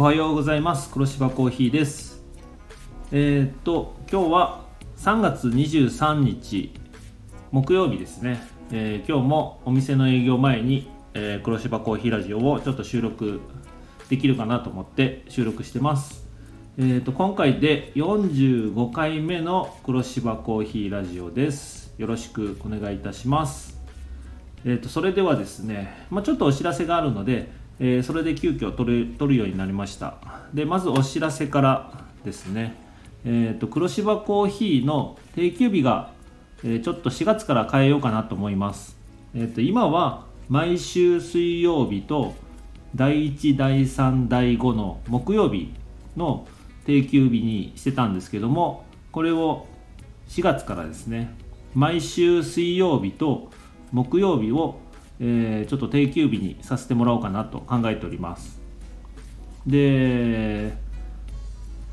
おはようございます。黒芝コーヒーです。えー、っと今日は3月23日木曜日ですね、えー、今日もお店の営業前に、えー、黒芝コーヒーラジオをちょっと収録できるかなと思って収録してます。えーと、今回で45回目の黒芝コーヒーラジオです。よろしくお願いいたします。えーと、それではですね、まあ、ちょっとお知らせがあるので、えー、それで急遽撮る撮るようになりました。でまずお知らせからですね、えーと、黒芝コーヒーの定休日が、えー、ちょっと4月から変えようかなと思います、えー、と今は毎週水曜日と第1第3第5の木曜日の定休日にしてたんですけどもこれを4月からですね毎週水曜日と木曜日を、えー、ちょっと定休日にさせてもらおうかなと考えております。で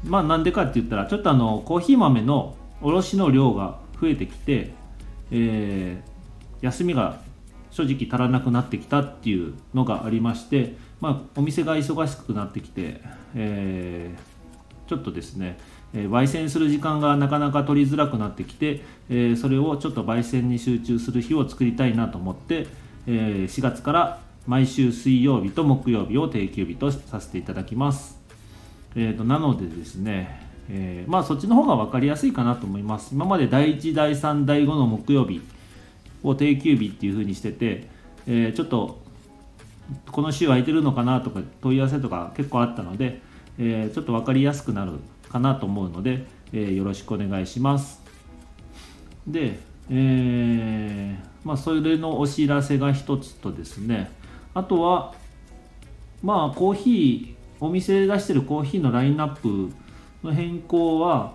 まあなんでかって言ったらちょっとあのコーヒー豆の卸の量が増えてきて、えー、休みが正直足らなくなってきたっていうのがありまして、まあ、お店が忙しくなってきて、えー、ちょっとですねえー、焙煎する時間がなかなか取りづらくなってきて、えー、それをちょっと焙煎に集中する日を作りたいなと思って、えー、4月から毎週水曜日と木曜日を定休日とさせていただきます。えーと、なのでですね、えー、まあそっちの方が分かりやすいかなと思います。今まで第1、第3、第5の木曜日を定休日っていう風にしてて、えー、ちょっとこの週空いてるのかなとか問い合わせとか結構あったので、えー、ちょっと分かりやすくなるかなと思うので、え、よろしくお願いします。で、えー、まあ、それのお知らせが一つとですね、あとは、まあ、コーヒー、お店で出してるコーヒーのラインナップの変更は、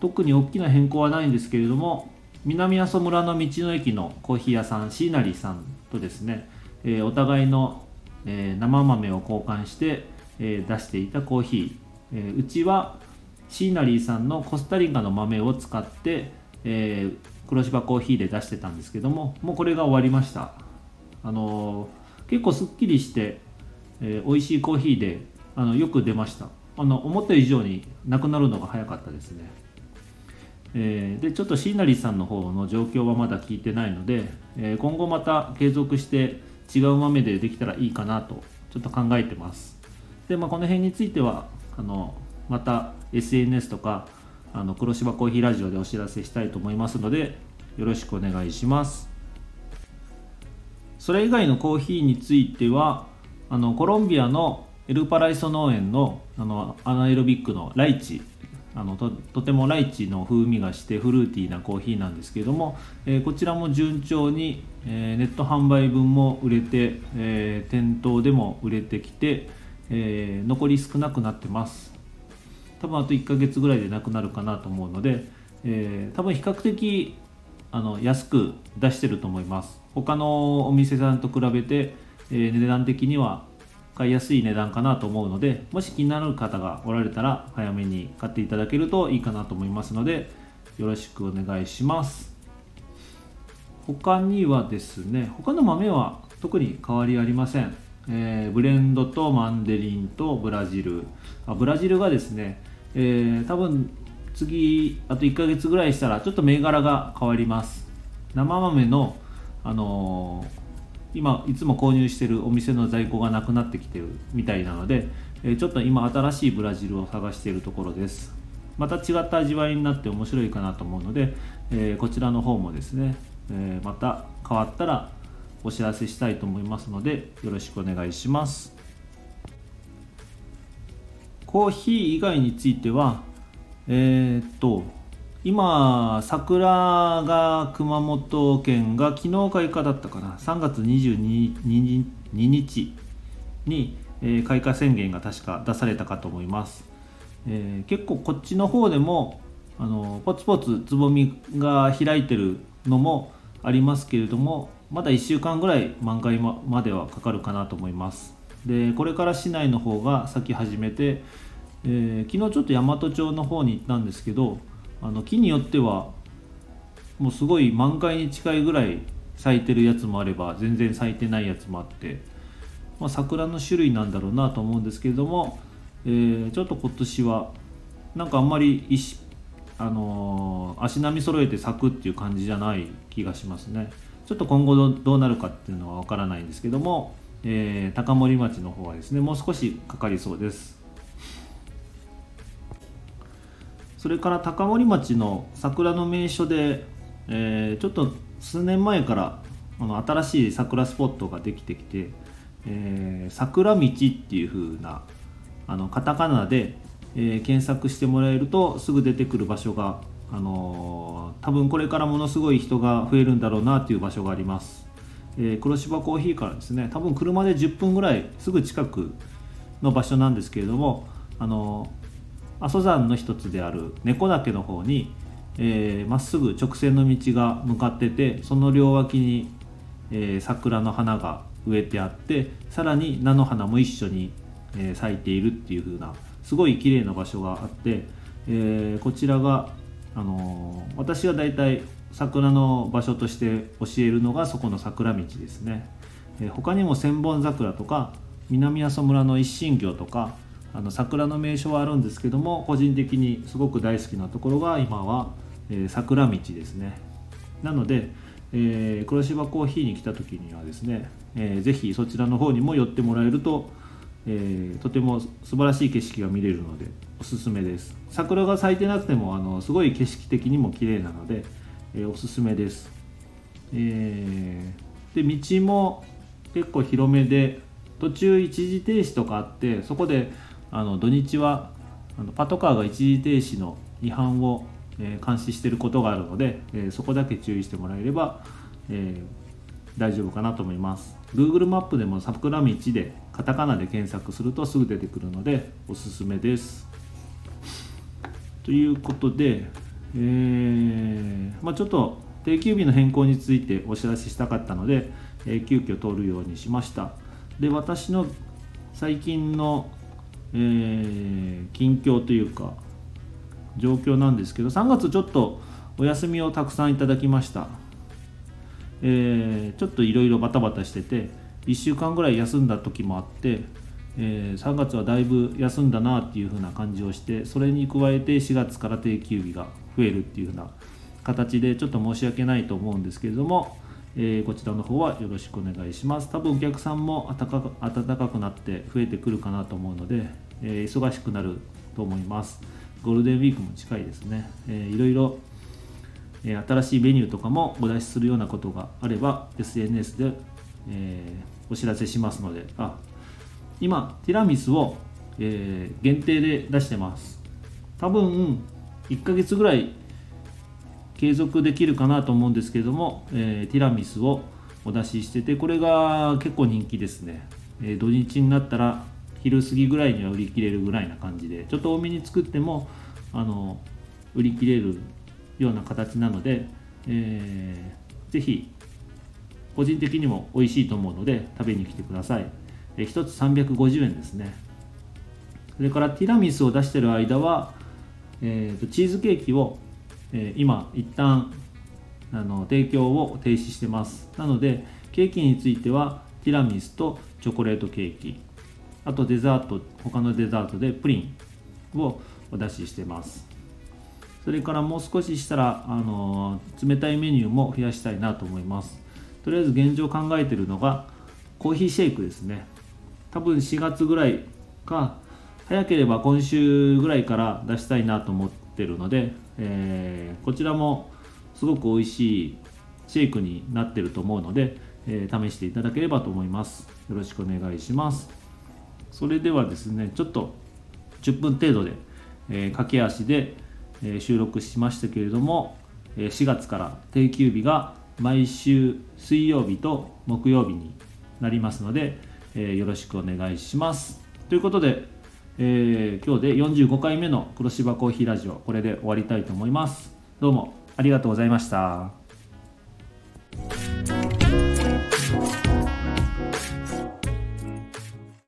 特に大きな変更はないんですけれども、南阿蘇村の道の駅のコーヒー屋さん、シーナリさんとですね、えー、お互いの、えー、生豆を交換して、えー、出していたコーヒー、えうちはシーナリーさんのコスタリカの豆を使って、えー、黒芝コーヒーで出してたんですけどももうこれが終わりました。あの、結構すっきりして、えー、美味しいコーヒーであのよく出ました。あの思った以上になくなるのが早かったですね。えー、でちょっとシーナリーさんの方の状況はまだ聞いてないので、えー、今後また継続して違う豆でできたらいいかなとちょっと考えてます。で、まあ、この辺についてはあのまた SNS とかあの黒芝コーヒーラジオでお知らせしたいと思いますのでよろしくお願いします。それ以外のコーヒーについてはあのコロンビアのエルパライソ農園のあのアナエロビックのライチあのととてもライチの風味がしてフルーティーなコーヒーなんですけれども、えー、こちらも順調に、えー、ネット販売分も売れて、えー、店頭でも売れてきて、え残り少なくなってます。多分あと1ヶ月ぐらいでなくなるかなと思うので、えー、多分比較的あの安く出してると思います。他のお店さんと比べて、えー、値段的には買いやすい値段かなと思うのでもし気になる方がおられたら早めに買っていただけるといいかなと思いますのでよろしくお願いします。他にはですね他の豆は特に変わりありません、えー、ブレンドとマンデリンとブラジル。あブラジルがですねえー、多分次あと1ヶ月ぐらいしたらちょっと銘柄が変わります。生豆の、あのー、今いつも購入してるお店の在庫がなくなってきてるみたいなので、えー、ちょっと今新しいブラジルを探しているところです。また違った味わいになって面白いかなと思うので、えー、こちらの方もですね、えまた変わったらお知らせしたいと思いますのでよろしくお願いします。コーヒー以外についてはえー、っと今桜が熊本県が昨日開花だったかな。3月22日に、えー、開花宣言が確か出されたかと思います、えー、結構こっちの方でもあのポツポツつぼみが開いてるのもありますけれどもまだ1週間ぐらい満開まではかかるかなと思います。でこれから市内の方が咲き始めて、えー、昨日ちょっと大和町の方に行ったんですけどあの木によってはもうすごい満開に近いぐらい咲いてるやつもあれば全然咲いてないやつもあって、まあ、桜の種類なんだろうなと思うんですけれども、えー、ちょっと今年はなんかあんまり石あのー、足並み揃えて咲くっていう感じじゃない気がしますね。ちょっと今後どうなるかっていうのは分からないんですけども、えー、高森町の方はですねもう少しかかりそうです。それから高森町の桜の名所で、えー、ちょっと数年前からあの新しい桜スポットができてきて、えー、桜道っていう風なあのカタカナで、えー、検索してもらえるとすぐ出てくる場所が、あのー、多分これからものすごい人が増えるんだろうなっていう場所があります、え黒芝コーヒーからですね多分車で10分ぐらいすぐ近くの場所なんですけれども、あの阿蘇山の一つである猫岳の方にま、えー、っすぐ直線の道が向かっててその両脇に、えー、桜の花が植えてあってさらに菜の花も一緒に、えー、咲いているっていう風なすごい綺麗な場所があって、えこちらが、あの私が大体桜の場所として教えるのがそこの桜道ですね、え他にも千本桜とか南阿蘇村の一神教とかあの桜の名所はあるんですけども個人的にすごく大好きなところが今は、えー、桜道ですね。なので、えー、黒芝コーヒーに来た時にはですね、えー、ぜひそちらの方にも寄ってもらえると、えー、とても素晴らしい景色が見れるのでおすすめです。桜が咲いてなくてもあのすごい景色的にも綺麗なので、え、おすすめです、えー、で道も結構広めで途中一時停止とかあってそこであの土日はあのパトカーが一時停止の違反を、えー、監視していることがあるので、えー、そこだけ注意してもらえれば、えー、大丈夫かなと思います。Google マップでも桜道でカタカナで検索するとすぐ出てくるのでおすすめです。ということで、えーまあ、ちょっと定休日の変更についてお知らせしたかったので、えー、急遽通るようにしました。で私の最近のえー、近況というか状況なんですけど3月ちょっとお休みをたくさんいただきました、えー、ちょっといろいろバタバタしてて1週間ぐらい休んだ時もあって、えー、3月はだいぶ休んだなっていう風な感じをしてそれに加えて4月から定休日が増えるっていう風な形でちょっと申し訳ないと思うんですけれどもえー、こちらの方はよろしくお願いします。多分お客さんも暖か暖かくなって増えてくるかなと思うので、えー、忙しくなると思います。ゴールデンウィークも近いですね、えー、いろいろ、え、新しいメニューとかもお出しするようなことがあれば SNS で、え、お知らせしますのであ今ティラミスを、えー、限定で出してます。多分1ヶ月ぐらい継続できるかなと思うんですけれども、えー、ティラミスをお出ししててこれが結構人気ですね、えー、土日になったら昼過ぎぐらいには売り切れるぐらいな感じでちょっと多めに作ってもあの売り切れるような形なので、えー、ぜひ個人的にも美味しいと思うので食べに来てください、え、1つ350円ですね。それからティラミスを出してる間は、えーとチーズケーキをえ今一旦あの提供を停止してます。なのでケーキについてはティラミスとチョコレートケーキあとデザート他のデザートでプリンをお出ししてます。それからもう少ししたらあの冷たいメニューも増やしたいなと思います。とりあえず現状考えてるのがコーヒーシェイクですね。多分4月ぐらいか早ければ今週ぐらいから出したいなと思ってるのでえー、こちらもすごく美味しいシェイクになってると思うので、えー、試していただければと思います。よろしくお願いします。それではですねちょっと10分程度で、えー、駆け足で、え収録しましたけれども4月から定休日が毎週水曜日と木曜日になりますので、えよろしくお願いします。ということでえー、今日で45回目の黒芝コーヒーラジオこれで終わりたいと思います。どうもありがとうございました。